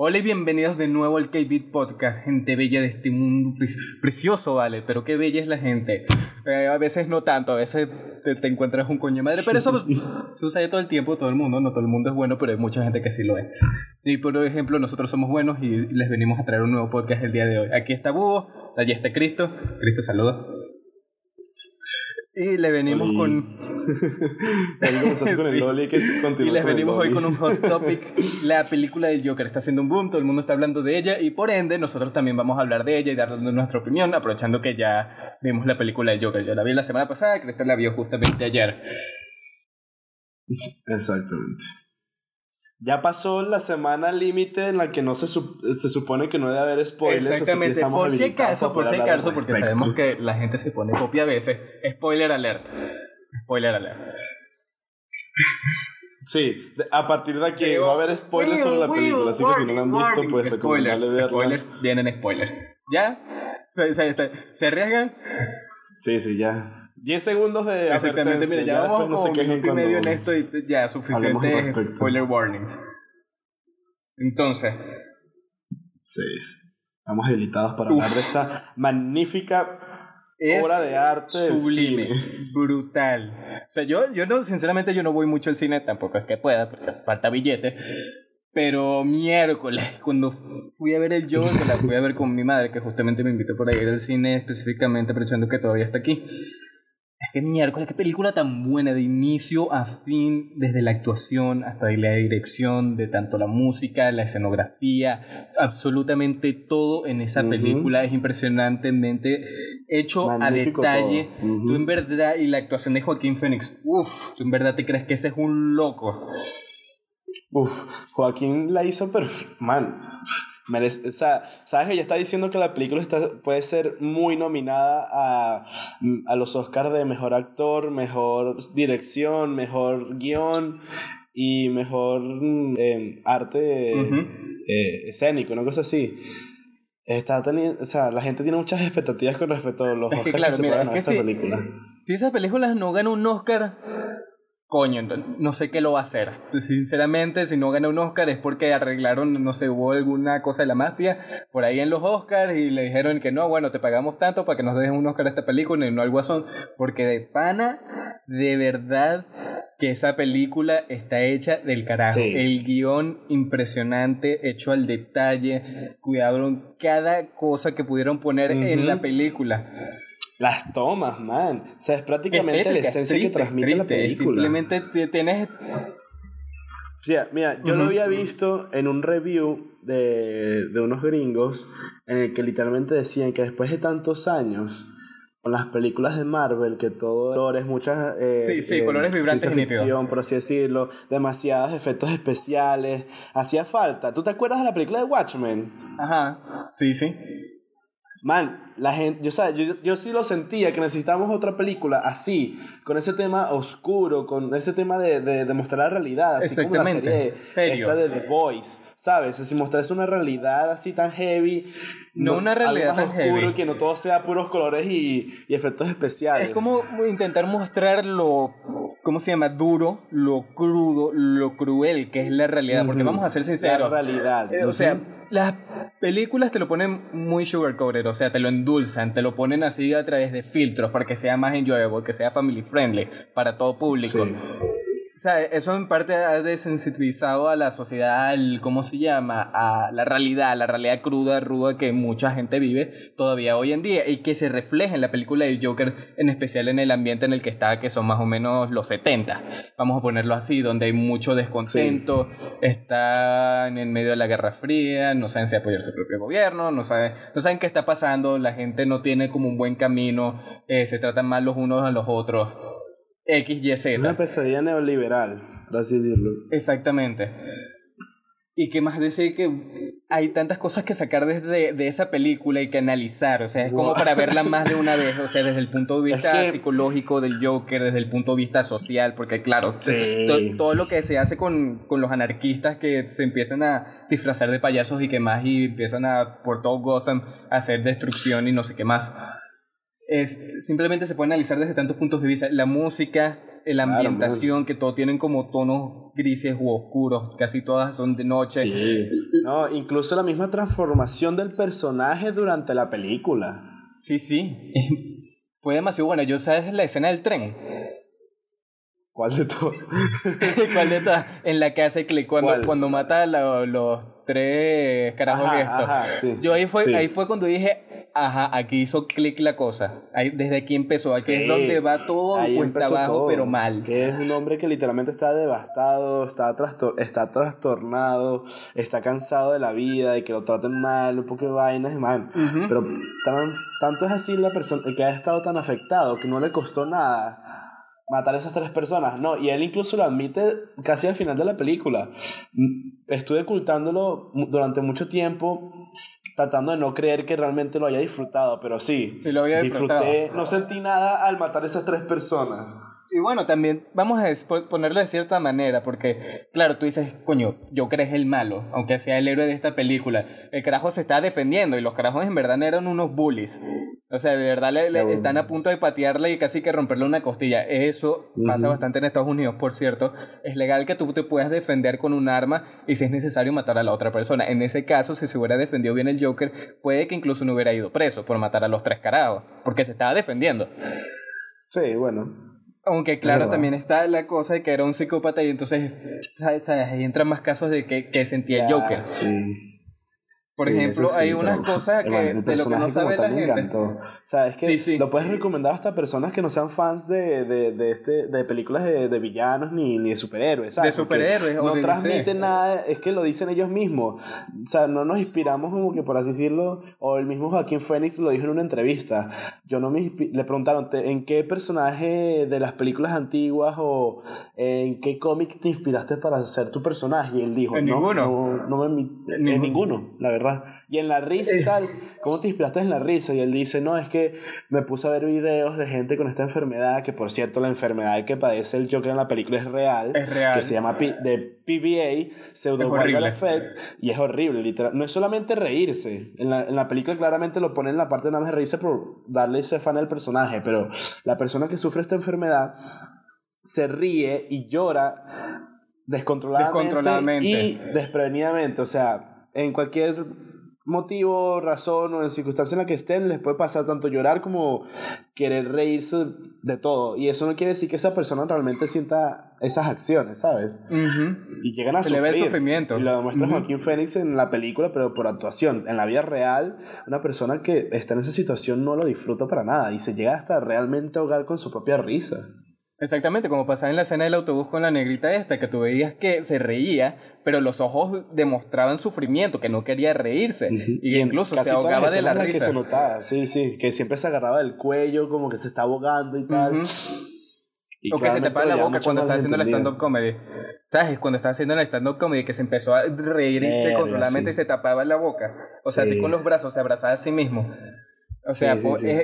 Hola y bienvenidos de nuevo al K-Beat Podcast, gente bella de este mundo precioso, vale, pero qué bella es la gente. Eh, a veces no tanto, a veces te, encuentras un coño de madre, pero eso sucede todo el tiempo, todo el mundo, no todo el mundo es bueno, pero hay mucha gente que sí lo es. Y por ejemplo, nosotros somos buenos y les venimos a traer un nuevo podcast el día de hoy. Aquí está Búho, allí está Cristo. Cristo, saludos. Y le venimos con. con el Loli que Y les venimos hoy con un hot topic. La película del Joker está haciendo un boom, todo el mundo está hablando de ella y por ende nosotros también vamos a hablar de ella y darle nuestra opinión, aprovechando que ya vimos la película del Joker. Yo la vi la semana pasada, Cristian la vio justamente ayer. Exactamente. Ya pasó la semana límite en la que no se, se supone que no debe haber spoilers. Exactamente, así que por si acaso, por si acaso, porque sabemos que la gente se pone copia a veces. Spoiler alert. Spoiler alert. Sí, a partir de aquí va a haber spoilers sobre la película, así que si no la han visto, pues recomendarle verla. Spoilers, vienen spoilers. ¿Ya? ¿Se, se, se, arriesgan? Sí, sí, ya. 10 segundos de Exactamente, mira, ya, ya vamos no como minuto y medio en esto y ya, suficiente spoiler warnings. Entonces. Sí. Estamos habilitados para hablar de esta magnífica obra de arte. Sublime, brutal. O sea, yo, yo no, sinceramente, yo no voy mucho al cine, tampoco es que pueda, porque falta billete. Pero miércoles, cuando fui a ver el Joker, la fui a ver con mi madre, que justamente me invitó por ahí al cine específicamente, aprovechando que todavía está aquí. Que miércoles, qué película tan buena, de inicio a fin, desde la actuación hasta la dirección, de tanto la música, la escenografía, absolutamente todo en esa película es impresionantemente hecho a detalle. Tú en verdad, y la actuación de Joaquín Phoenix, uff, tú en verdad te crees que ese es un loco. Uff, Joaquín la hizo, pero, man, Merece, o sea, sabes que ya está diciendo que la película está, puede ser muy nominada a, a los Oscars de mejor actor, mejor dirección, mejor guion y mejor em, arte eh, escénico, una cosa así. Está teniendo, o sea, la gente tiene muchas expectativas con respecto a los Oscars que, se mira, pueden esta película. Si esas películas no ganan un Oscar, coño, no sé qué lo va a hacer. Sinceramente, si no gana un Oscar es porque arreglaron, no sé, hubo alguna cosa de la mafia por ahí en los Oscars y le dijeron que no, bueno, te pagamos tanto para que nos dejen un Oscar a esta película y no al guasón. Porque de pana, de verdad que esa película está hecha del carajo. El guion impresionante, hecho al detalle, cuidaron cada cosa que pudieron poner en la película. Las tomas, man. O sea, es prácticamente la esencia que transmite la película. Simplemente tienes. Sí, mira, yo lo había visto en un review de, de unos gringos en el que literalmente decían que después de tantos años con las películas de Marvel, que todo colores, muchas... Eh, sí, sí, colores vibrantes ficción, por así decirlo, demasiados efectos especiales, hacía falta. ¿Tú te acuerdas de la película de Watchmen? Ajá, sí, sí. Man, la gente, yo, yo, yo sí lo sentía que necesitábamos otra película así, con ese tema oscuro, con ese tema de, de, mostrar la realidad, así como la serie esta de The Boys, ¿sabes? Si mostrarse una realidad así tan heavy, no, una realidad tan oscuro, que no todo sea puros colores y, y, efectos especiales. Es como intentar mostrar lo, ¿cómo se llama? Duro, lo crudo, lo cruel que es la realidad, porque vamos a ser sinceros. La realidad. Eh, o sea, las películas te lo ponen muy sugarcoated, o sea, te lo endulzan, te lo ponen así a través de filtros para que sea más enjoyable, que sea family friendly para todo público. O sea, eso en parte ha desensibilizado a la sociedad, al, ¿cómo se llama? A la realidad, a la realidad cruda, ruda que mucha gente vive todavía hoy en día y que se refleja en la película de Joker, en especial en el ambiente en el que está, que son más o menos los 70. Vamos a ponerlo así, donde hay mucho descontento, están en medio de la Guerra Fría, no saben si apoyar su propio gobierno, no saben, no saben qué está pasando, la gente no tiene como un buen camino, eh, se tratan mal los unos a los otros XYZ. Una pesadilla neoliberal, por así decirlo. Exactamente. Y qué más decir que hay tantas cosas que sacar desde de esa película y que analizar. O sea, es como para verla más de una vez. O sea, desde el punto de vista psicológico del Joker, desde el punto de vista social, porque claro, todo lo que se hace con, con, los anarquistas que se empiezan a disfrazar de payasos y que más y empiezan a por todo Gotham a hacer destrucción y no sé qué más es, simplemente se puede analizar desde tantos puntos de vista. La música, la ambientación, que todos tienen como tonos grises u oscuros, casi todas son de noche. Sí, no, incluso la misma transformación del personaje durante la película. Sí, sí, fue demasiado buena. Yo sabes la escena del tren. ¿Cuál de todas? ¿Cuál de todas? En la que hace clic cuando, cuando mata a los tres carajos ajá, estos. Yo ahí fue, ahí fue cuando dije, ajá, aquí hizo clic la cosa. Ahí, desde aquí empezó, aquí es donde va todo cuenta abajo, pero mal. Que es un hombre que literalmente está devastado, está, está trastornado, está cansado de la vida, de que lo traten mal, un poco de vainas, man. Pero tanto es así la persona que ha estado tan afectado que no le costó nada matar a esas tres personas. No, y él incluso lo admite casi al final de la película. Mm, estuve ocultándolo durante mucho tiempo, tratando de no creer que realmente lo haya disfrutado, pero sí, sí lo había disfruté, no sentí nada al matar a esas tres personas. Y bueno, también vamos a ponerlo de cierta manera, porque, claro, tú dices, coño, Joker es el malo, aunque sea el héroe de esta película. El carajo se está defendiendo y los carajos en verdad eran unos bullies. O sea, de verdad le, están a punto de patearle y casi que romperle una costilla. Eso pasa bastante en Estados Unidos, por cierto. Es legal que tú te puedas defender con un arma y si es necesario matar a la otra persona. En ese caso, si se hubiera defendido bien el Joker, puede que incluso no hubiera ido preso por matar a los tres carajos, porque se estaba defendiendo. Sí, bueno. Aunque claro, también está la cosa de que era un psicópata y entonces, ¿sabes? Ahí entran más casos de que, que sentía el Joker. Sí. Por ejemplo, hay unas cosas que el personaje de lo que no sabe la gente. encantó. O sea, es que lo puedes recomendar hasta personas que no sean fans de, de, de este, de películas de, de, villanos ni, ni de superhéroes. ¿sabes? De superhéroes. no transmiten nada, es que lo dicen ellos mismos. O sea, no nos inspiramos como que por así decirlo, o el mismo Joaquín Phoenix lo dijo en una entrevista. Yo no me le preguntaron, ¿en qué personaje de las películas antiguas o en qué cómic te inspiraste para ser tu personaje? Y él dijo, en no, ninguno. No, me, en, en ninguno, la verdad. Y en la risa y tal, ¿cómo te inspiraste en la risa? Y él dice, no, es que me puse a ver videos de gente con esta enfermedad, que por cierto la enfermedad que padece el Joker en la película es real, es real. que se llama de PVA, pseudo effect, y es horrible, literal. No es solamente reírse, en la, en la película claramente lo pone en la parte de nada más de reírse por darle ese fan al personaje, pero la persona que sufre esta enfermedad se ríe y llora descontroladamente, descontroladamente. y desprevenidamente, o sea en cualquier motivo, razón o en circunstancia en la que estén, les puede pasar tanto llorar como querer reírse de todo. Y eso no quiere decir que esa persona realmente sienta esas acciones, ¿sabes? Y llegan a sufrir. sufrimiento. Y lo demuestra Joaquín Phoenix en la película, pero por actuación. En la vida real, una persona que está en esa situación no lo disfruta para nada y se llega hasta realmente ahogar con su propia risa. Exactamente, como pasaba en la escena del autobús con la negrita esta, que tú veías que se reía, pero los ojos demostraban sufrimiento, que no quería reírse. Y, incluso se ahogaba de la risa. que se notaba, sí, sí, que siempre se agarraba del cuello, como que se está ahogando y tal. o que se te para la boca cuando está haciendo el stand-up comedy. ¿Sabes? Cuando está haciendo el stand-up comedy, que se empezó a reír controladamente y se tapaba la boca. O sea, así con los brazos, se abrazaba a sí mismo. O sea,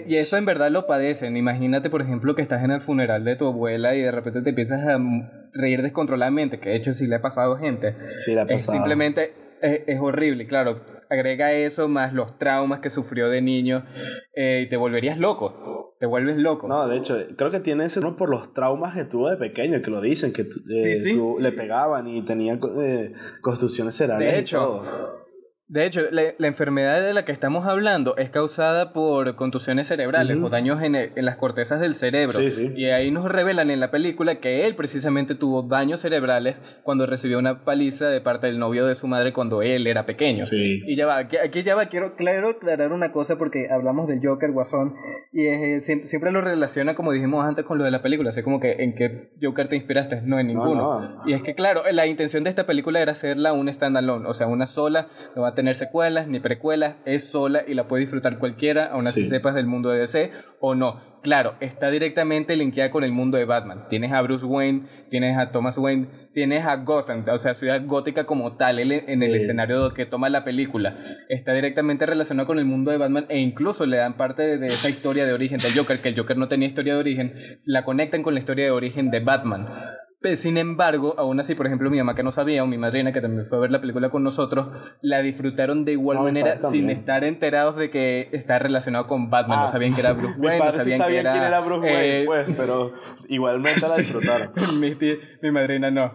y eso en verdad lo padecen. Imagínate, por ejemplo, que estás en el funeral de tu abuela y de repente te empiezas a reír descontroladamente, que de hecho sí le ha pasado a gente. Sí, le ha pasado. simplemente es, horrible, claro. Agrega eso más los traumas que sufrió de niño eh, y te volverías loco. Te vuelves loco. No, de hecho, creo que tiene eso no por los traumas que tuvo de pequeño, que lo dicen, que eh, le pegaban y tenía eh, construcciones cerebrales. De hecho, de hecho, la, enfermedad de la que estamos hablando es causada por contusiones cerebrales o daños en, en, las cortezas del cerebro. Y ahí nos revelan en la película que él precisamente tuvo daños cerebrales cuando recibió una paliza de parte del novio de su madre cuando él era pequeño. Y ya va, aquí, ya va, quiero claro aclarar una cosa porque hablamos del Joker Guasón y siempre, lo relaciona como dijimos antes con lo de la película, así como que en qué Joker te inspiraste, no en ninguno. Y es que claro, la intención de esta película era hacerla un standalone, o sea, una sola, no va a tener secuelas ni precuelas, es sola y la puede disfrutar cualquiera, aun así sepas del mundo de DC o no. Claro, está directamente linkeada con el mundo de Batman. Tienes a Bruce Wayne, tienes a Thomas Wayne, tienes a Gotham, o sea, ciudad gótica como tal, en el escenario que toma la película. Está directamente relacionado con el mundo de Batman e incluso le dan parte de esa historia de origen del Joker, que el Joker no tenía historia de origen, la conectan con la historia de origen de Batman. Sin embargo, aún así, por ejemplo, mi mamá que no sabía, o mi madrina que también fue a ver la película con nosotros, la disfrutaron de igual manera sin estar enterados de que está relacionado con Batman. no ah, sabían que era Bruce Wayne. Mis padres sí sabían quién era Bruce Wayne, eh, pues, pero igualmente la disfrutaron. mi, mi madrina no.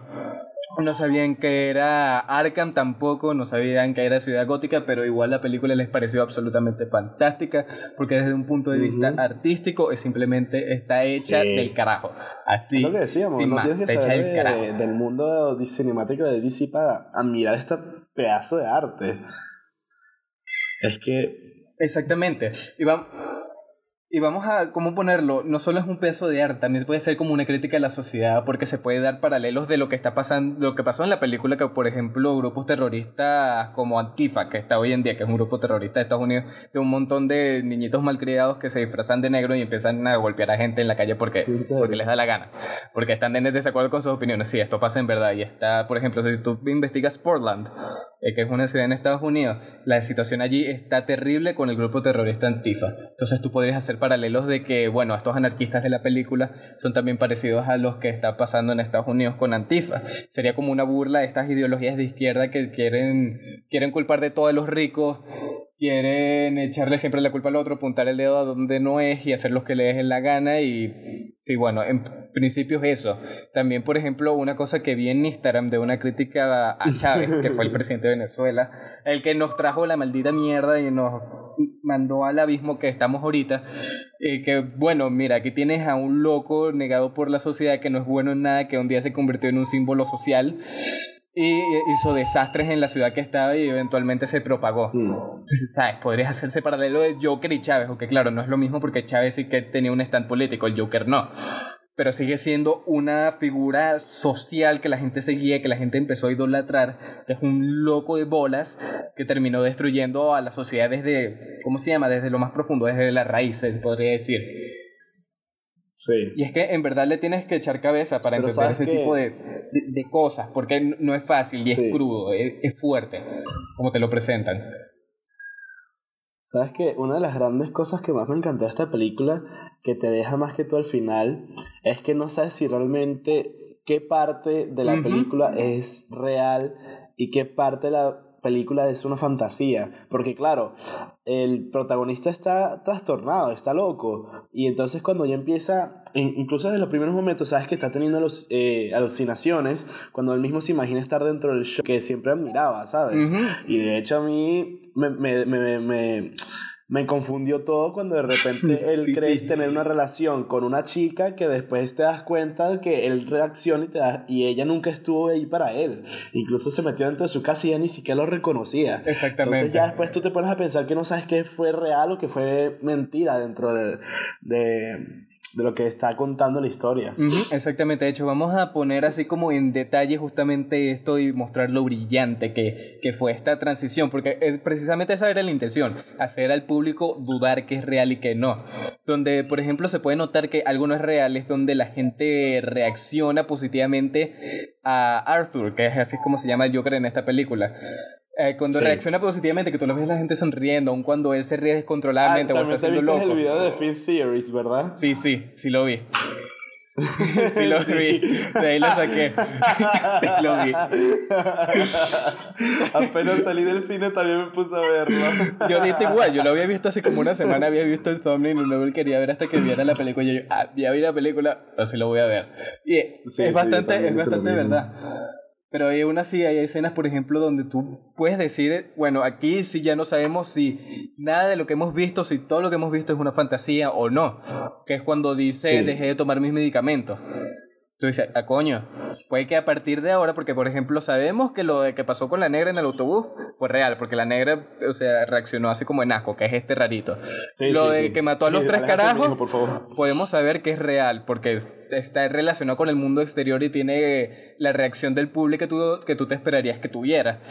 No sabían que era Arkham tampoco, no sabían que era Ciudad Gótica, pero igual la película les pareció absolutamente fantástica, porque desde un punto de vista artístico es simplemente está hecha del carajo. Así. Es lo que decíamos, no tienes que saber del mundo cinemático de DC para admirar este pedazo de arte. Es que... Exactamente. Y vamos y vamos a, ¿cómo ponerlo? No solo es un peso de arte, también puede ser como una crítica a la sociedad, porque se puede dar paralelos de lo que está pasando, lo que pasó en la película, que por ejemplo grupos terroristas como Antifa, que está hoy en día, que es un grupo terrorista de Estados Unidos, de un montón de niñitos malcriados que se disfrazan de negro y empiezan a golpear a gente en la calle porque, porque les da la gana, porque están en desacuerdo con sus opiniones. Sí, esto pasa en verdad. Y está, por ejemplo, si tú investigas Portland, eh, que es una ciudad en Estados Unidos, la situación allí está terrible con el grupo terrorista Antifa. Entonces tú podrías hacer paralelos de que, bueno, estos anarquistas de la película son también parecidos a los que está pasando en Estados Unidos con Antifa. Sería como una burla de estas ideologías de izquierda que quieren, quieren culpar de todos los ricos, quieren echarle siempre la culpa al otro, apuntar el dedo a donde no es y hacer lo que les dé la gana y sí, bueno, en principio es eso. También, por ejemplo, una cosa que vi en Instagram de una crítica a Chávez, que fue el presidente de Venezuela, el que nos trajo la maldita mierda y nos mandó al abismo que estamos ahorita, eh, que bueno, mira, aquí tienes a un loco negado por la sociedad que no es bueno en nada, que un día se convirtió en un símbolo social y hizo desastres en la ciudad que estaba y eventualmente se propagó. Mm. ¿Sabes? Podrías hacerse paralelo de Joker y Chávez, aunque claro, no es lo mismo porque Chávez sí que tenía un stand político, el Joker no pero sigue siendo una figura social que la gente seguía, que la gente empezó a idolatrar, que es un loco de bolas que terminó destruyendo a la sociedad desde, ¿cómo se llama? Desde lo más profundo, desde las raíces, podría decir. Sí. Y es que en verdad le tienes que echar cabeza para entender ese tipo de, de, cosas, porque no es fácil y es crudo, es fuerte, como te lo presentan. Sabes que una de las grandes cosas que más me encantó de esta película, que te deja más que tú al final, es que no sabes si realmente qué parte de la película es real y qué parte de la película es una fantasía. Porque claro, el protagonista está trastornado, está loco. Y entonces cuando ya empieza, incluso desde los primeros momentos, sabes que está teniendo los, eh, alucinaciones, cuando él mismo se imagina estar dentro del show que siempre admiraba, ¿sabes? Y de hecho a mí me, me, me, me me confundió todo cuando de repente él cree tener una relación con una chica que después te das cuenta que él reacciona y, te da, y ella nunca estuvo ahí para él. Incluso se metió dentro de su casa y ya ni siquiera lo reconocía. Exactamente. Entonces ya después tú te pones a pensar que no sabes qué fue real o qué fue mentira dentro de de lo que está contando la historia. exactamente, de hecho vamos a poner así como en detalle justamente esto y mostrar lo brillante que, que fue esta transición, porque precisamente esa era la intención, hacer al público dudar que es real y que no. Donde, por ejemplo, se puede notar que algo no es real, es donde la gente reacciona positivamente a Arthur, que es así como se llama Joker en esta película. Eh, cuando reacciona positivamente, que tú lo ves la gente sonriendo, aun cuando él se ríe descontroladamente. Ah, también te viste el video de Film Theories, ¿verdad? Sí, sí, sí lo vi. sí lo vi, de ahí lo saqué. sí lo vi. Apenas salí del cine también me puse a verlo. yo dije igual, yo lo había visto hace como una semana, había visto el thumbnail y no quería ver hasta que viera la película. Y yo, ah, ya vi la película, así lo voy a ver. Y es bastante, es bastante verdad. Pero aún así hay escenas, por ejemplo, donde tú puedes decir, bueno, aquí sí ya no sabemos si nada de lo que hemos visto, si todo lo que hemos visto es una fantasía o no. Que es cuando dice, dejé de tomar mis medicamentos. Tú dices, a ah, coño, puede que a partir de ahora, porque por ejemplo sabemos que lo de que pasó con la negra en el autobús fue real, porque la negra, o sea, reaccionó así como en asco, que es este rarito. lo de que mató a los tres carajos, por favor. podemos saber que es real, porque está relacionado con el mundo exterior y tiene la reacción del público que tú, que tú te esperarías que tuviera.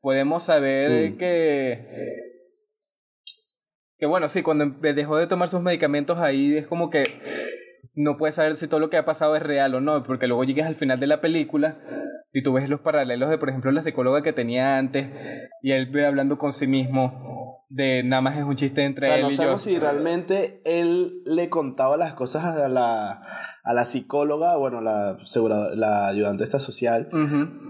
Podemos saber mm. que... Que bueno, sí, cuando dejó de tomar sus medicamentos ahí es como que no puedes saber si todo lo que ha pasado es real o no, porque luego llegas al final de la película y tú ves los paralelos de, por ejemplo, la psicóloga que tenía antes y él ve hablando con sí mismo de nada más es un chiste entre o sea, no sabemos si realmente él le contaba las cosas a la, a la psicóloga, bueno, la, la ayudante esta social,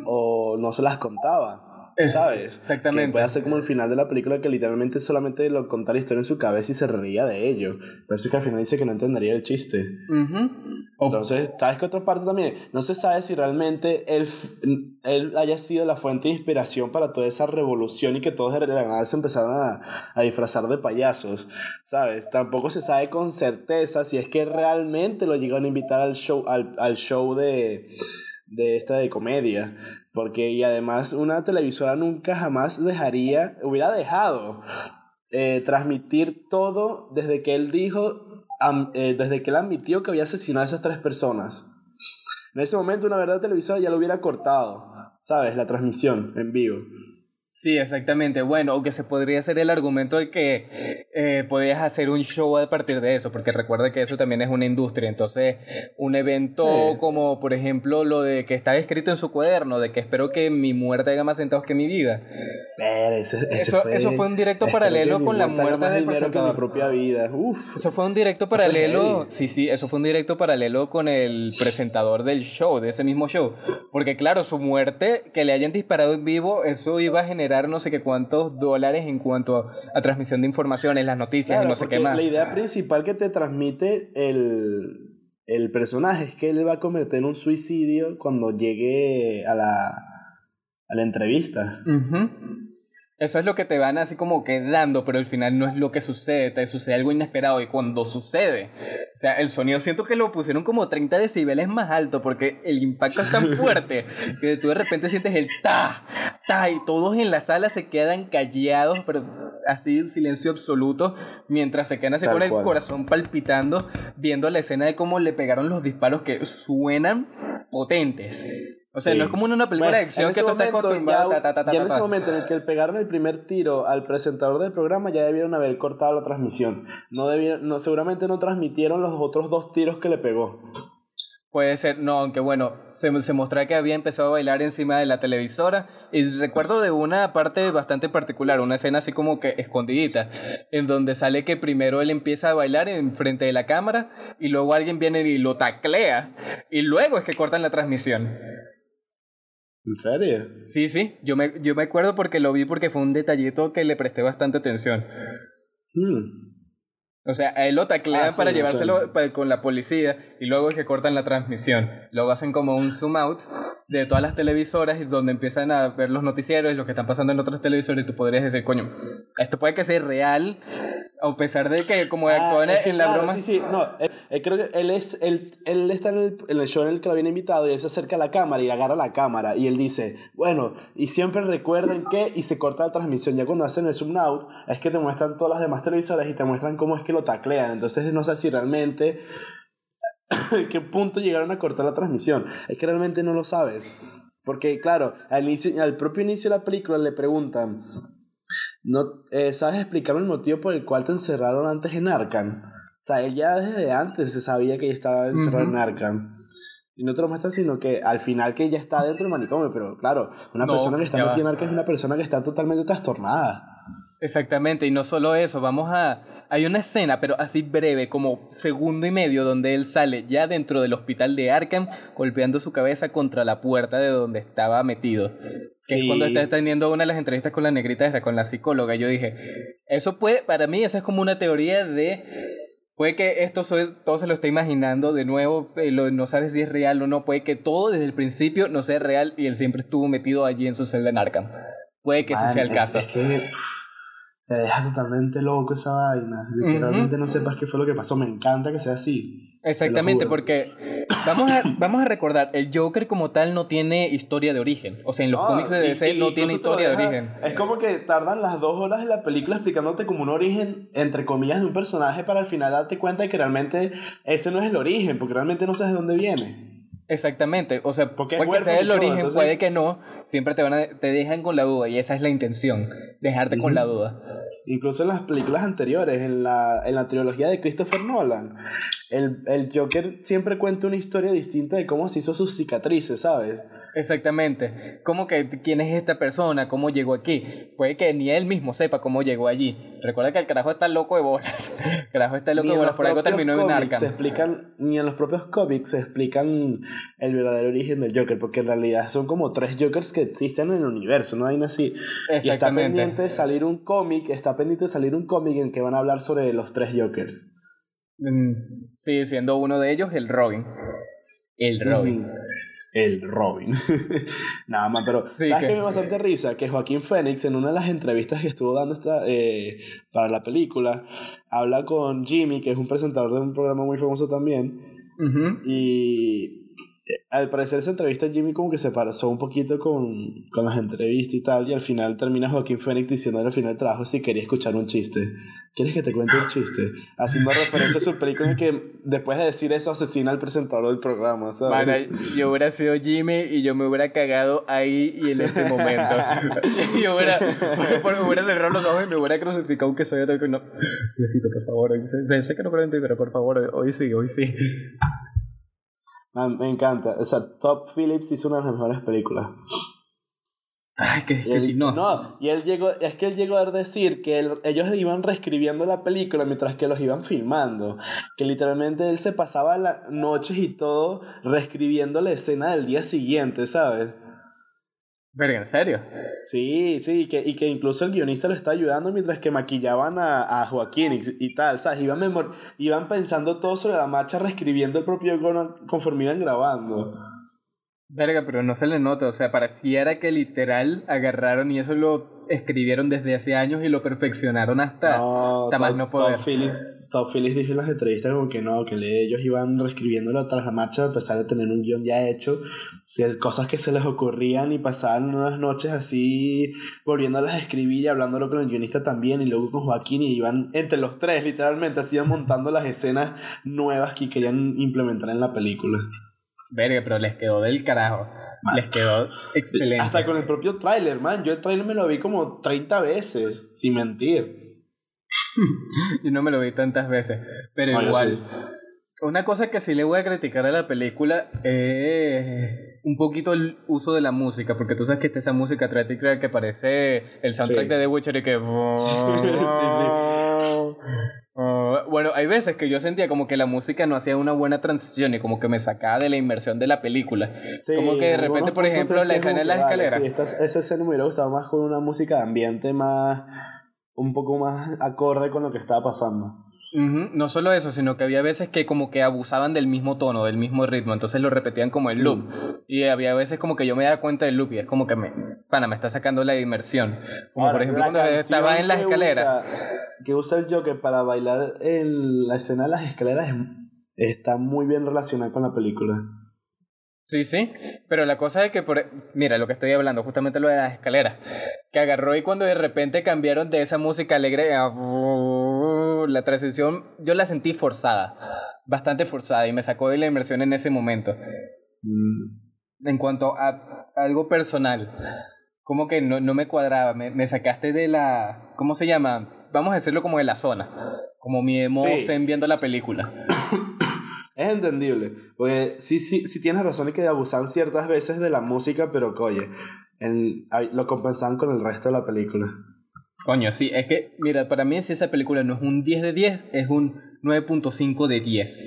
o no se las contaba. ¿Sabes? Exactamente. Que puede hacer como el final de la película que literalmente solamente lo contara la historia en su cabeza y se reía de ello. Pero eso es que al final dice que no entendería el chiste. Entonces, ¿sabes qué otra parte también? No se sabe si realmente él, él haya sido la fuente de inspiración para toda esa revolución y que todos de la nada se empezaron a, a disfrazar de payasos. ¿Sabes? Tampoco se sabe con certeza si es que realmente lo llegaron a invitar al show, al, al show de de esta de comedia. Porque, y además, una televisora nunca jamás dejaría, hubiera dejado eh, transmitir todo desde que él dijo, eh, desde que él admitió que había asesinado a esas tres personas. En ese momento, una verdad televisora ya lo hubiera cortado, ¿sabes? La transmisión en vivo. Sí, exactamente. Bueno, aunque se podría hacer el argumento de que eh, podrías hacer un show a partir de eso, porque recuerda que eso también es una industria. Entonces, un evento como, por ejemplo, lo de que está escrito en su cuaderno, de que espero que mi muerte haga más centavos que mi vida. eso, fue, eso, fue, un directo paralelo con la muerte más dinero que mi propia vida. Uf. Eso fue un directo paralelo. Sí, sí, eso fue un directo paralelo con el presentador del show, de ese mismo show. Porque, claro, su muerte, que le hayan disparado en vivo, eso iba a generar no sé qué cuántos dólares en cuanto a, transmisión de informaciones, las noticias y no sé qué más. La idea principal que te transmite el, el personaje es que él va a cometer un suicidio cuando llegue a la, a la entrevista. Eso es lo que te van así como quedando, pero al final no es lo que sucede, te sucede algo inesperado y cuando sucede, o sea, el sonido siento que lo pusieron como 30 decibeles más alto porque el impacto es tan fuerte que tú de repente sientes el ta, ta y todos en la sala se quedan callados, pero así en silencio absoluto, mientras se quedan así con el corazón palpitando, viendo la escena de cómo le pegaron los disparos que suenan potentes. O sea, no es como una película de acción que estás acostumbrado. Ya, ya en ese momento en el que le pegaron el primer tiro al presentador del programa, ya debieron haber cortado la transmisión. No debieron, no, seguramente no transmitieron los otros dos tiros que le pegó. Puede ser, no, aunque bueno, se, se mostraba que había empezado a bailar encima de la televisora. Y recuerdo de una parte bastante particular, una escena así como que escondidita, en donde sale que primero él empieza a bailar en frente de la cámara y luego alguien viene y lo taclea. Y luego es que cortan la transmisión. ¿En serio? Sí, sí, yo me, yo me acuerdo porque lo vi porque fue un detallito que le presté bastante atención. Hmm. O sea, a él lo taclean ah, para llevárselo con la policía y luego se cortan la transmisión. Luego hacen como un zoom out de todas las televisoras y donde empiezan a ver los noticieros y lo que están pasando en otras televisoras y tú podrías decir, coño, esto puede que sea real, a pesar de que como ah, en, la broma... Sí, sí, no, eh, eh, creo que él, es, él, él está en el, en el, show en el que lo viene invitado y él se acerca a la cámara y agarra la cámara y él dice, bueno, y siempre recuerden que, y se corta la transmisión, ya cuando hacen el zoom out, es que te muestran todas las demás televisoras y te muestran cómo es que lo taclean, entonces no sé si realmente qué punto llegaron a cortar la transmisión. Es que realmente no lo sabes. Porque, claro, al, inicio, al propio inicio de la película le preguntan, ¿no, eh, ¿sabes explicar el motivo por el cual te encerraron antes en Arkham? O sea, él ya desde antes se sabía que ya estaba encerrado en Arkham. Y no te lo muestran, sino que al final que ya está dentro del manicomio. Pero claro, una persona que está metida en Arkham es una persona que está totalmente trastornada. Exactamente, y no solo eso, vamos a, hay una escena, pero así breve, como segundo y medio, donde él sale ya dentro del hospital de Arkham, golpeando su cabeza contra la puerta de donde estaba metido. Que es cuando está teniendo una de las entrevistas con la negrita, esta, con la psicóloga. Yo dije, eso puede, para mí, esa es como una teoría de Puede que esto todo se lo esté imaginando de nuevo, eh, no sabes si es real o no. Puede que todo desde el principio no sea real y él siempre estuvo metido allí en su celda en Arkham. Puede que ese sea el caso te deja totalmente loco esa vaina. Que realmente no sepas qué fue lo que pasó. Me encanta que sea así. Exactamente, porque vamos a, vamos a recordar, el Joker como tal no tiene historia de origen. O sea, en los cómics de DC no tiene historia de origen. Es como que tardan las dos horas de la película explicándote como un origen, entre comillas, de un personaje para al final darte cuenta de que realmente ese no es el origen, porque realmente no sabes de dónde viene. Exactamente, o sea, porque puede ser el origen, puede que no, siempre te, van a, te dejan con la duda y esa es la intención, dejarte con la duda. Incluso en las películas anteriores, en la, en la trilogía de Christopher Nolan, el, el Joker siempre cuenta una historia distinta de cómo se hizo sus cicatrices, ¿sabes? Exactamente. ¿Cómo que quién es esta persona? ¿Cómo llegó aquí? Puede que ni él mismo sepa cómo llegó allí. Recuerda que el carajo está loco de bolas. El carajo está loco de bolas, por algo terminó en Arkham. Se explican, ni en los propios cómics se explican el verdadero origen del Joker, porque en realidad son como tres Jokers que existen en el universo, no hay así. Y está pendiente de salir un cómic, está pendiente de salir un cómic en que van a hablar sobre los tres Jokers. Mm, sí, siendo uno de ellos el Robin. El Robin el Robin. Nada más, pero ¿sabes que... me da bastante risa? Que Joaquín Phoenix en una de las entrevistas que estuvo dando esta, eh, para la película, habla con Jimmy, que es un presentador de un programa muy famoso también, y al parecer esa entrevista Jimmy como que se pasó un poquito con, con las entrevistas y tal, y al final termina Joaquín Phoenix diciendo al final del trabajo si quería escuchar un chiste. ¿Quieres que te cuente un chiste? Haciendo referencia a su película en que después de decir eso asesina al presentador del programa, ¿sabes? yo hubiera sido Jimmy y yo me hubiera cagado ahí y en este momento. yo hubiera, hubiera cerrado los ojos y me hubiera crucificado que soy otro que no. Necesito, por favor. Sé, sé que no creo pero por favor, hoy sí, hoy sí me encanta. O sea, Top Phillips hizo una de las mejores películas. Ay, que, que no. No, y él llegó, es que él llegó a decir que ellos iban reescribiendo la película mientras que los iban filmando. Que literalmente él se pasaba las noches y todo reescribiendo la escena del día siguiente, ¿sabes? Verga, ¿en serio? Sí, sí, y que, y que incluso el guionista lo está ayudando mientras que maquillaban a, a Joaquín y, tal, ¿sabes? Iban, iban pensando todo sobre la marcha, reescribiendo el propio conforme iban grabando. Verga, pero no se le nota, o sea, pareciera que literal agarraron y eso lo escribieron desde hace años y lo perfeccionaron hasta, no, más no poder. Todd Phillips, Todd Phillips dijo en las entrevistas como que no, que ellos iban reescribiéndolo tras la marcha a pesar de tener un guion ya hecho, cosas que se les ocurrían y pasaban unas noches así volviéndolas a escribir y hablándolo con el guionista también y luego con Joaquín y iban entre los tres literalmente, así montando las escenas nuevas que querían implementar en la película. Verga, pero les quedó del carajo. Les quedó excelente. Hasta con el propio tráiler, man. Yo el tráiler me lo vi como 30 veces, sin mentir. Yo no me lo vi tantas veces, pero igual. Una cosa que sí le voy a criticar a la película es un poquito el uso de la música, porque tú sabes que está esa música trágica que parece el soundtrack de The Witcher y que... sí, sí. Ah, bueno, hay veces que yo sentía como que la música no hacía una buena transición y como que me sacaba de la inmersión de la película. como que de repente, por ejemplo, la escena de las escaleras. Sí, esa escena me hubiera gustado más con una música de ambiente más. un poco más acorde con lo que estaba pasando. No solo eso, sino que había veces que como que abusaban del mismo tono, del mismo ritmo, entonces lo repetían como el loop. Y había veces como que yo me daba cuenta del loop y es como que me, pana, me está sacando la inmersión. Como por ejemplo cuando estaba en las escaleras. que usa el Joker para bailar en la escena de las escaleras está muy bien relacionada con la película. Sí, sí, pero la cosa es que, por, mira, lo que estoy hablando, justamente lo de las escaleras, que agarró y cuando de repente cambiaron de esa música alegre a la transición, yo la sentí forzada, bastante forzada y me sacó de la inmersión en ese momento. Mm. En cuanto a algo personal, como que no, no me cuadraba, me, me, sacaste de la, ¿cómo se llama? Vamos a decirlo como de la zona, como mi emoción viendo la película. Es entendible. Porque sí, sí, sí tienes razón y que abusan ciertas veces de la música, pero oye, lo compensan con el resto de la película. Coño, sí, es que, mira, para mí si esa película no es un 10 de 10, es un 9.5 de 10.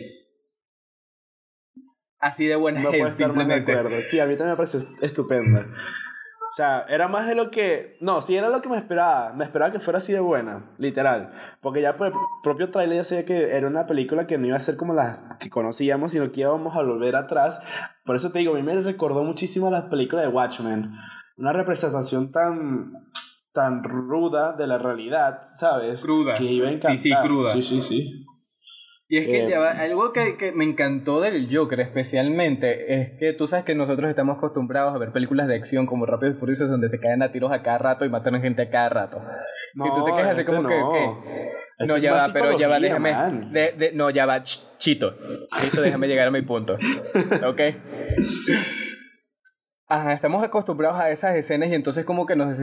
Así de buena No puedo estar más de acuerdo. Sí, a mí también me parece estupenda. O sea, era más de lo que... No, sí era lo que me esperaba. Me esperaba que fuera así de buena, literal. Porque ya por el propio trailer ya sabía que era una película que no iba a ser como las que conocíamos, sino que íbamos a volver atrás. Por eso te digo, a mí me recordó muchísimo a las películas de Watchmen. Una representación tan tan ruda de la realidad, ¿sabes? Cruda. Que iba a encantar. Sí, sí, cruda. Sí, sí, sí. Y es que algo que, que, me encantó del Joker especialmente es que tú sabes que nosotros estamos acostumbrados a ver películas de acción como Rápidos y Furiosos donde se caen a tiros a cada rato y matan a gente a cada rato. No, si tú te quejas así como que... no, ya va, pero ya va, déjame... De, no, ya va, chito. Listo, déjame llegar a mi punto. ¿Ok? Ajá, estamos acostumbrados a esas escenas y entonces como que nos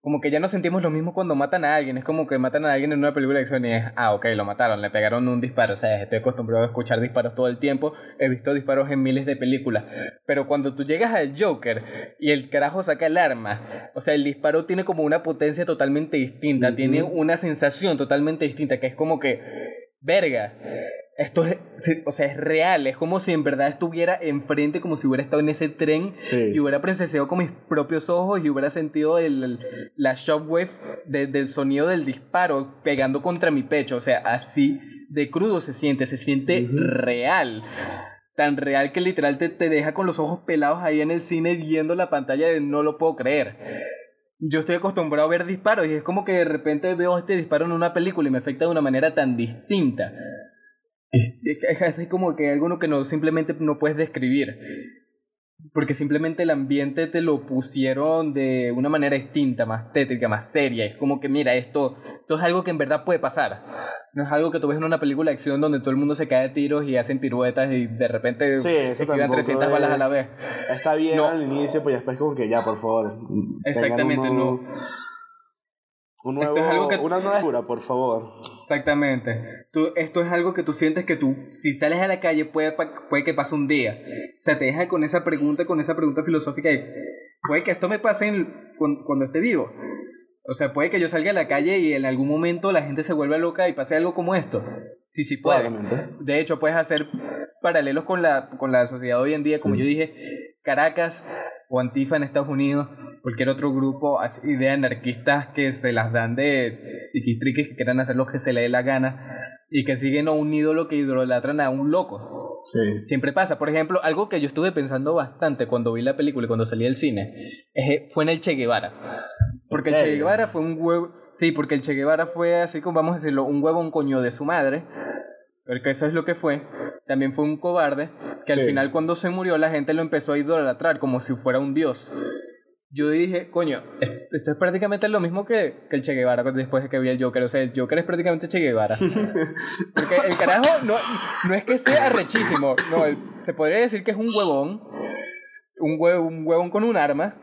como que ya no sentimos lo mismo cuando matan a alguien. Es como que matan a alguien en una película de acción y es, ah, ok, lo mataron, le pegaron un disparo. O sea, estoy acostumbrado a escuchar disparos todo el tiempo. He visto disparos en miles de películas. Pero cuando tú llegas al Joker y el carajo saca el arma, o sea, el disparo tiene como una potencia totalmente distinta. Tiene una sensación totalmente distinta, que es como que, verga esto es, o sea, es real, es como si en verdad estuviera enfrente, como si hubiera estado en ese tren y hubiera presenciado con mis propios ojos y hubiera sentido el, la shockwave del sonido del disparo pegando contra mi pecho, o sea, así de crudo se siente, se siente real. Tan real que literal te, te deja con los ojos pelados ahí en el cine viendo la pantalla de no lo puedo creer yo estoy acostumbrado a ver disparos y es como que de repente veo este disparo en una película y me afecta de una manera tan distinta. Es así como que algo que no, simplemente no puedes describir. Porque simplemente el ambiente te lo pusieron de una manera distinta, más tétrica, más seria. Es como que, mira, esto, esto es algo que en verdad puede pasar. No es algo que tú ves en una película de acción donde todo el mundo se cae de tiros y hacen piruetas y de repente se tiran 300 balas a la vez. Está bien al inicio, pues después como que ya, por favor. Exactamente, no un nuevo, es algo que... Una nueva cura, por favor. Exactamente. Tú, esto es algo que tú sientes que tú, si sales a la calle, puede, puede que pase un día. O sea, te deja con esa pregunta, con esa pregunta filosófica de, puede que esto me pase cuando esté vivo. O sea, puede que yo salga a la calle y en algún momento la gente se vuelva loca y pase algo como esto. Sí, sí puede. De hecho, puedes hacer paralelos con la, con la sociedad hoy en día. Como yo dije, Caracas o Antifa en Estados Unidos cualquier otro grupo así de anarquistas que se las dan de tiquistriques que quieran hacer lo que se le dé la gana y que siguen a un ídolo que idolatran a un loco. Sí. Siempre pasa. Por ejemplo, algo que yo estuve pensando bastante cuando vi la película y cuando salí del cine fue en el Che Guevara. Porque el Che Guevara fue un huevo. Sí, porque el Che Guevara fue así como vamos a decirlo, un huevo, un coño de su madre. Porque eso es lo que fue. También fue un cobarde que al final cuando se murió la gente lo empezó a idolatrar como si fuera un dios yo dije, coño, esto es prácticamente lo mismo que, que, el Che Guevara después de que vi el Joker. O sea, el Joker es prácticamente Che Guevara. Porque el carajo no, no es que sea arrechísimo. No, se podría decir que es un huevón. Un, huevo, un huevón con un arma.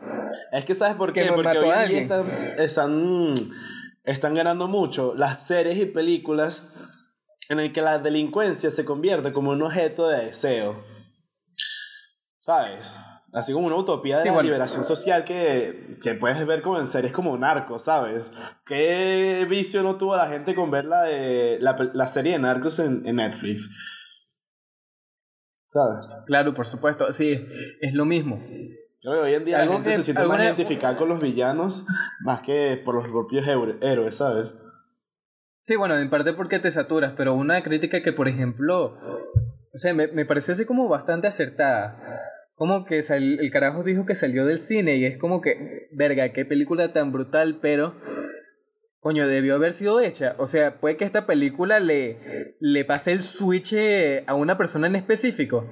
Es que, ¿sabes por qué? Porque hoy en día están, están, están ganando mucho las series y películas en el que la delincuencia se convierte como un objeto de deseo. ¿Sabes? Así como una utopía de la liberación social que, que, puedes ver como en series como Narcos, ¿sabes? ¿Qué vicio no tuvo la gente con ver la, de, la, la serie de Narcos en, en, Netflix? ¿Sabes? Claro, por supuesto, sí, es lo mismo. Creo que hoy en día la gente se siente más identificada con los villanos más que por los propios héroes, ¿sabes? Sí, bueno, en parte porque te saturas, pero una crítica que, por ejemplo, o sea, me, me pareció así como bastante acertada como que el carajo dijo que salió del cine y es como que, verga, qué película tan brutal, pero coño, debió haber sido hecha. O sea, puede que esta película le, le pase el switch a una persona en específico.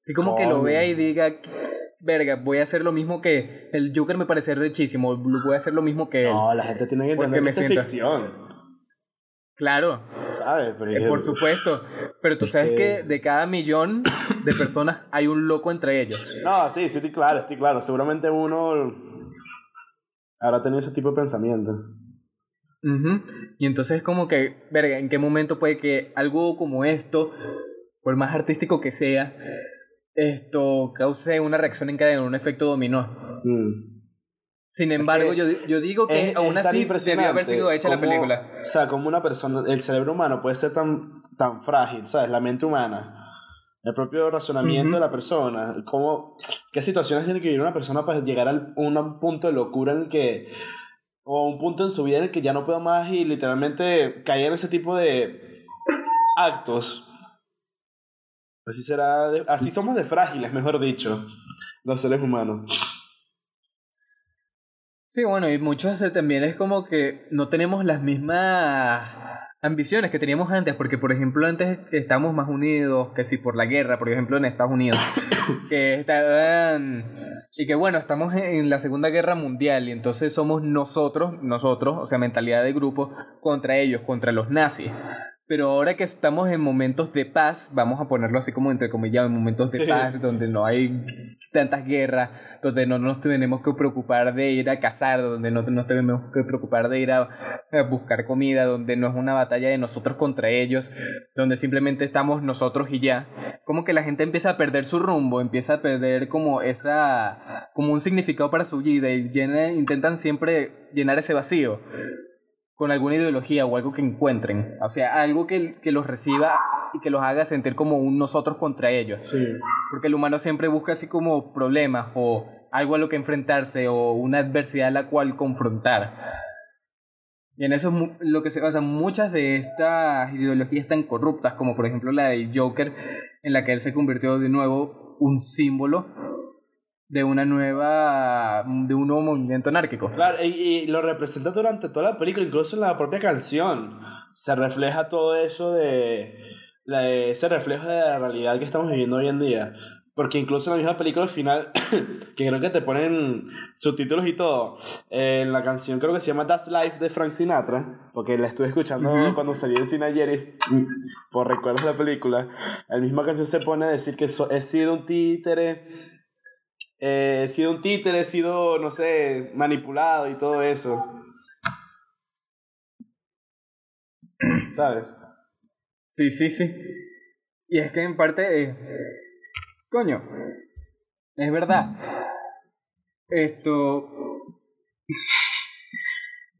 Así como que lo vea y diga, verga, voy a hacer lo mismo que el Joker me parece rechísimo, voy a hacer lo mismo que él. No, la gente tiene que entender que es ficción. Claro. ¿Sabes? Eh, por supuesto. Pero tú sabes que... de cada millón de personas hay un loco entre ellos. No, sí, sí, estoy claro, estoy claro. Seguramente uno habrá tenido ese tipo de pensamiento. Y entonces es como que, verga, ¿en qué momento puede que algo como esto, por más artístico que sea, esto cause una reacción en cadena, un efecto dominó? Mm. Sin embargo, yo, yo, digo que aún así debió haber sido hecha la película. O sea, como una persona, el cerebro humano puede ser tan, tan frágil, ¿sabes? La mente humana, el propio razonamiento de la persona, cómo, qué situaciones tiene que vivir una persona para llegar a un punto de locura en el que, o un punto en su vida en el que ya no pueda más y literalmente caer en ese tipo de actos. Así será, así somos de frágiles, mejor dicho, los seres humanos. Sí, bueno, y muchos también es como que no tenemos las mismas ambiciones que teníamos antes, porque por ejemplo antes estábamos más unidos, que si por la guerra, por ejemplo en Estados Unidos, que estaban, y que bueno, estamos en la Segunda Guerra Mundial y entonces somos nosotros, nosotros, o sea, mentalidad de grupo, contra ellos, contra los nazis. Pero ahora que estamos en momentos de paz, vamos a ponerlo así como entre comillas, en momentos de paz, donde no hay tantas guerras, donde no nos tenemos que preocupar de ir a cazar, donde no nos tenemos que preocupar de ir a, buscar comida, donde no es una batalla de nosotros contra ellos, donde simplemente estamos nosotros y ya, como que la gente empieza a perder su rumbo, empieza a perder como esa, como un significado para su vida y intentan siempre llenar ese vacío con alguna ideología o algo que encuentren. O sea, algo que, que, los reciba y que los haga sentir como un nosotros contra ellos. Sí. Porque el humano siempre busca así como problemas o algo a lo que enfrentarse o una adversidad a la cual confrontar. Y en eso es lo que se basa. Muchas de estas ideologías tan corruptas, como por ejemplo la del Joker, en la que él se convirtió de nuevo un símbolo de una nueva de un nuevo movimiento anárquico. Claro, y, lo representa durante toda la película, incluso en la propia canción. Se refleja todo eso de, ese reflejo de la realidad que estamos viviendo hoy en día. Porque incluso en la misma película al final, que creo que te ponen subtítulos y todo, en la canción creo que se llama That's Life de Frank Sinatra, porque la estuve escuchando cuando salí en cine ayer y, por recuerdos de la película, la misma canción se pone a decir que he sido un títere he sido un títere, he sido, no sé, manipulado y todo eso. ¿Sabes? Sí, sí, sí. Y es que en parte, eh, coño, es verdad. Esto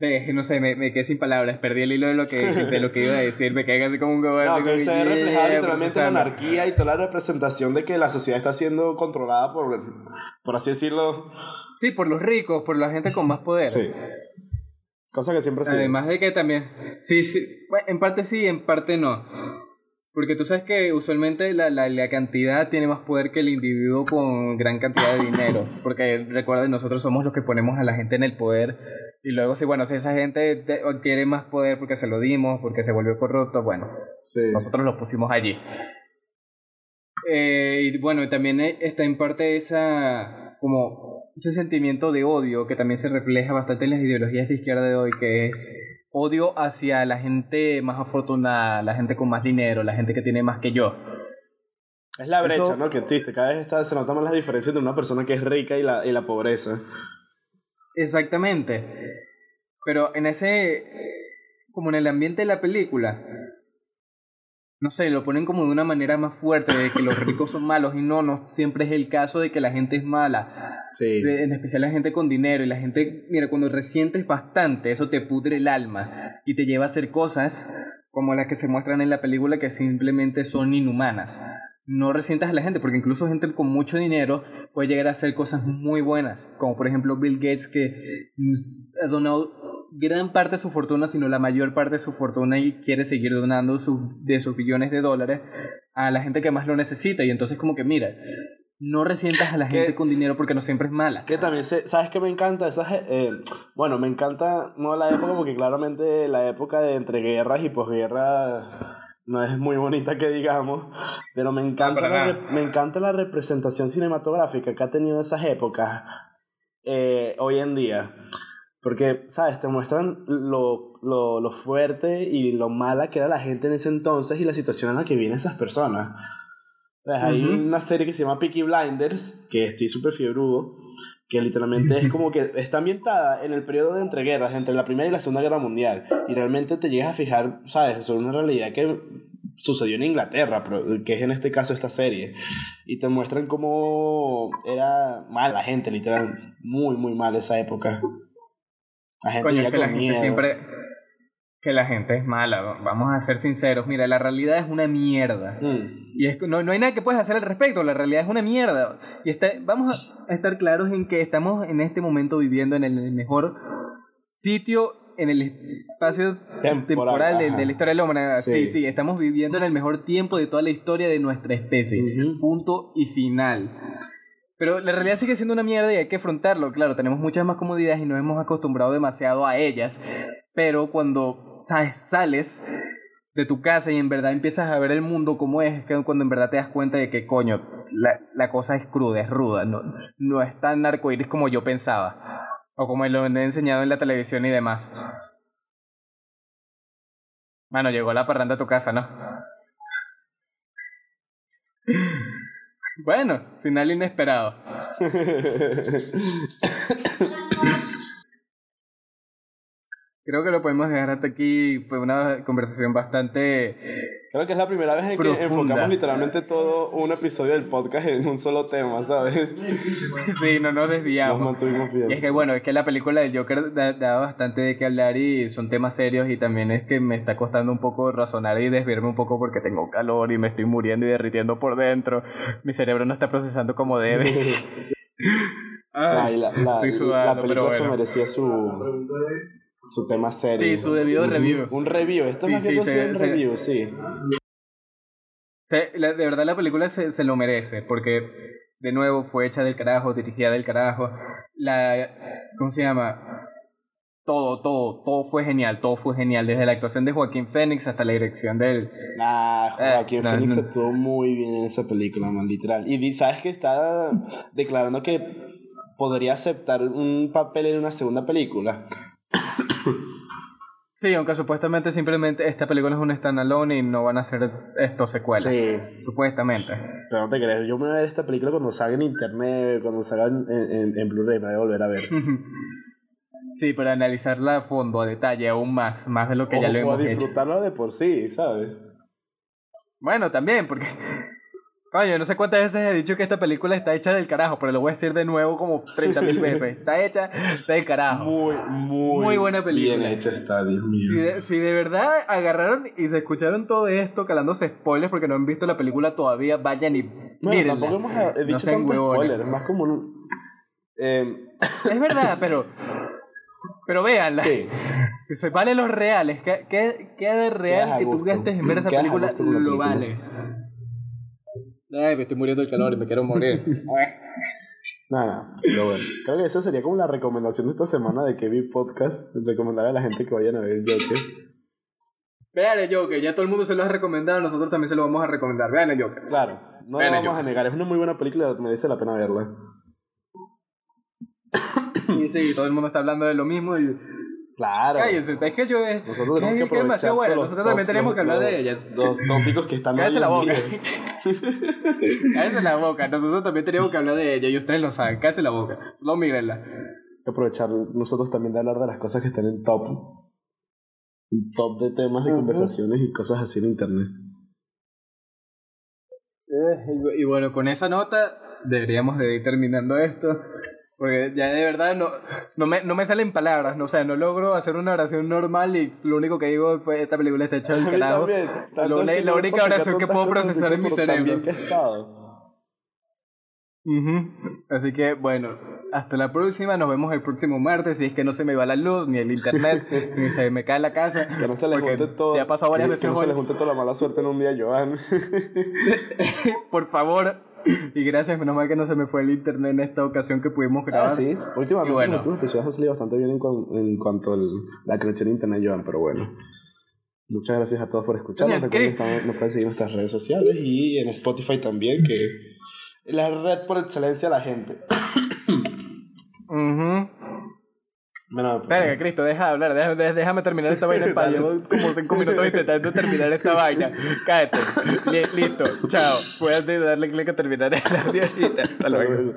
no sé, me, me, quedé sin palabras, perdí el hilo de lo que, de lo que iba a decir, me quedé así como un gobierno. No, que se ve reflejada literalmente la anarquía y toda la representación de que la sociedad está siendo controlada por, por así decirlo. Sí, por los ricos, por la gente con más poder. Sí. Cosa que siempre sí. Además de que también, sí, sí, en parte sí, en parte no. Porque tú sabes que usualmente la, la, la, cantidad tiene más poder que el individuo con gran cantidad de dinero. Porque recuerden, nosotros somos los que ponemos a la gente en el poder. Y luego, si bueno, si esa gente quiere más poder porque se lo dimos, porque se volvió corrupto, bueno, nosotros lo pusimos allí. Eh, y bueno, también está en parte esa, como, ese sentimiento de odio que también se refleja bastante en las ideologías de izquierda de hoy, que es odio hacia la gente más afortunada, la gente con más dinero, la gente que tiene más que yo. Es la brecha, ¿no? Que existe. Cada vez está, se notan más las diferencias entre una persona que es rica y la, y la pobreza. Exactamente. Pero en ese, como en el ambiente de la película, no sé, lo ponen como de una manera más fuerte, de que los ricos son malos y no, no siempre es el caso de que la gente es mala. Sí. en especial la gente con dinero y la gente, mira, cuando resientes bastante, eso te pudre el alma y te lleva a hacer cosas como las que se muestran en la película que simplemente son inhumanas. No resientas a la gente, porque incluso gente con mucho dinero puede llegar a hacer cosas muy buenas, como por ejemplo Bill Gates que ha donado gran parte de su fortuna, sino la mayor parte de su fortuna y quiere seguir donando sus, de sus billones de dólares a la gente que más lo necesita. Y entonces como que mira, no resientas a la gente con dinero porque no siempre es mala. Que también, ¿sabes qué me encanta? Eh, bueno, me encanta, no la época, porque claramente la época de entreguerras y posguerra no es muy bonita que digamos, pero me encanta, la, me encanta la representación cinematográfica que ha tenido esas épocas eh, hoy en día. Porque, ¿sabes? Te muestran lo, lo, lo, fuerte y lo mala que era la gente en ese entonces y la situación en la que vienen esas personas. Hay una serie que se llama Peaky Blinders, que estoy súper fiebrudo, que literalmente es como que está ambientada en el periodo de entreguerras, entre la Primera y la Segunda Guerra Mundial. Y realmente te llegas a fijar, ¿sabes? Sobre una realidad que sucedió en Inglaterra, que es en este caso esta serie. Y te muestran cómo era mal la gente, literal. Muy, muy mal esa época. La gente Coño, que la gente siempre que la gente es mala, vamos a ser sinceros, mira, la realidad es una mierda. Mm. Y es, no, no hay nada que puedas hacer al respecto, la realidad es una mierda. Y está, vamos a estar claros en que estamos en este momento viviendo en el mejor sitio en el espacio temporal, de, la historia de la humanidad. Sí. sí. estamos viviendo en el mejor tiempo de toda la historia de nuestra especie. Punto y final. Pero la realidad sigue siendo una mierda y hay que afrontarlo. Claro, tenemos muchas más comodidades y nos hemos acostumbrado demasiado a ellas. Pero cuando ¿sabes? sales de tu casa y en verdad empiezas a ver el mundo como es, que cuando en verdad te das cuenta de que, coño, la, la cosa es cruda, es ruda, no, no es tan arcoíris como yo pensaba. O como lo he enseñado en la televisión y demás. Mano, llegó la parranda a tu casa, ¿no? Bueno, final inesperado. Creo que lo podemos dejar hasta aquí. Fue una conversación bastante. Creo que es la primera vez en que enfocamos literalmente todo un episodio del podcast en un solo tema, ¿sabes? Sí, no nos desviamos. Nos mantuvimos bien. Y es que bueno, es que la película del Joker da, bastante de qué hablar y son temas serios y también es que me está costando un poco razonar y desviarme un poco porque tengo calor y me estoy muriendo y derritiendo por dentro. Mi cerebro no está procesando como debe. Ay, la, la, la, película se merecía su su tema serio. Sí, su debido review. Un review, esto es más que todo un review, sí. de verdad la película se, se, lo merece, porque de nuevo fue hecha del carajo, dirigida del carajo. La, ¿Cómo se llama? Todo, todo, todo fue genial, todo fue genial, desde la actuación de Joaquín Phoenix hasta la dirección del... Ah, Joaquín Phoenix estuvo muy bien en esa película, man, literal. Y sabes que está declarando que podría aceptar un papel en una segunda película. Sí, aunque supuestamente simplemente esta película es un standalone y no van a hacer esto secuelas. Sí. Supuestamente. Pero no te crees, yo me voy a ver esta película cuando salga en internet, cuando salga en, en, en Blu-ray, me voy a volver a ver. sí, para analizarla a fondo, a detalle, aún más, más de lo que ya lo hemos a disfrutarla de por sí, ¿sabes? Bueno, también, porque Coño, no sé cuántas veces he dicho que esta película está hecha del carajo, pero lo voy a decir de nuevo como 30.000 veces. Está hecha del carajo. Muy, muy, muy buena película. Bien hecha está, Dios mío. Si de, verdad agarraron y se escucharon todo esto calándose spoilers porque no han visto la película todavía, vayan y. No, tampoco hemos eh, dicho no tanto spoiler, es más como un. Eh... Es verdad, pero. Pero véanla. Sí. Se vale los reales. ¿Qué, qué, qué de real que tú gastes en ver esa película? Lo vale. Ay, me estoy muriendo del calor y me quiero morir. Nada, pero bueno. Creo que esa sería como la recomendación de esta semana de Kevin Podcast. Recomendar a la gente que vayan a ver el Joker. Vean el Joker, ya todo el mundo se lo ha recomendado, nosotros también se lo vamos a recomendar. Vean el Joker. Claro, no lo vamos a negar, es una muy buena película, merece la pena verla. Sí, sí, todo el mundo está hablando de lo mismo y Claro. Es que yo es. Nosotros tenemos que aprovechar bueno, nosotros también tenemos que hablar de ellas. Los tópicos que están Cállese la boca. Cállese la boca. Nosotros también tenemos que hablar de ella y ustedes lo saben. Cállese la boca. No mírenla. Hay que aprovechar nosotros también de hablar de las cosas que están en top. Un top de temas de conversaciones y cosas así en internet. Eh, y bueno, con esa nota deberíamos de ir terminando esto. Porque ya de verdad no, no, me, no me salen palabras, no, o sea, no logro hacer una oración normal y lo único que digo fue esta película está hecha del carajo. la única oración que puedo procesar en mi cerebro. Así que bueno, hasta la próxima, nos vemos el próximo martes, si es que no se me va la luz, ni el internet, ni se me cae la casa. Que no se le junte todo. Ya ha pasado varias veces. Que no se le junte toda la mala suerte en un día, Joan. Por favor, y gracias, menos mal que no se me fue el internet en esta ocasión que pudimos grabar. Ah, sí. Últimamente bueno. los últimos episodios han salido bastante bien en, cuanto a la conexión de internet, Joan, pero bueno. Muchas gracias a todos por escucharnos. Recuerden que nos pueden seguir en nuestras redes sociales y en Spotify también, que es la red por excelencia de la gente. Bueno, pues, Cristo, deja de hablar, déjame, déjame terminar esta vaina en Llevo como cinco minutos intentando terminar esta vaina. Cállate. Listo, chao. Puedes darle clic a terminar la Hasta luego.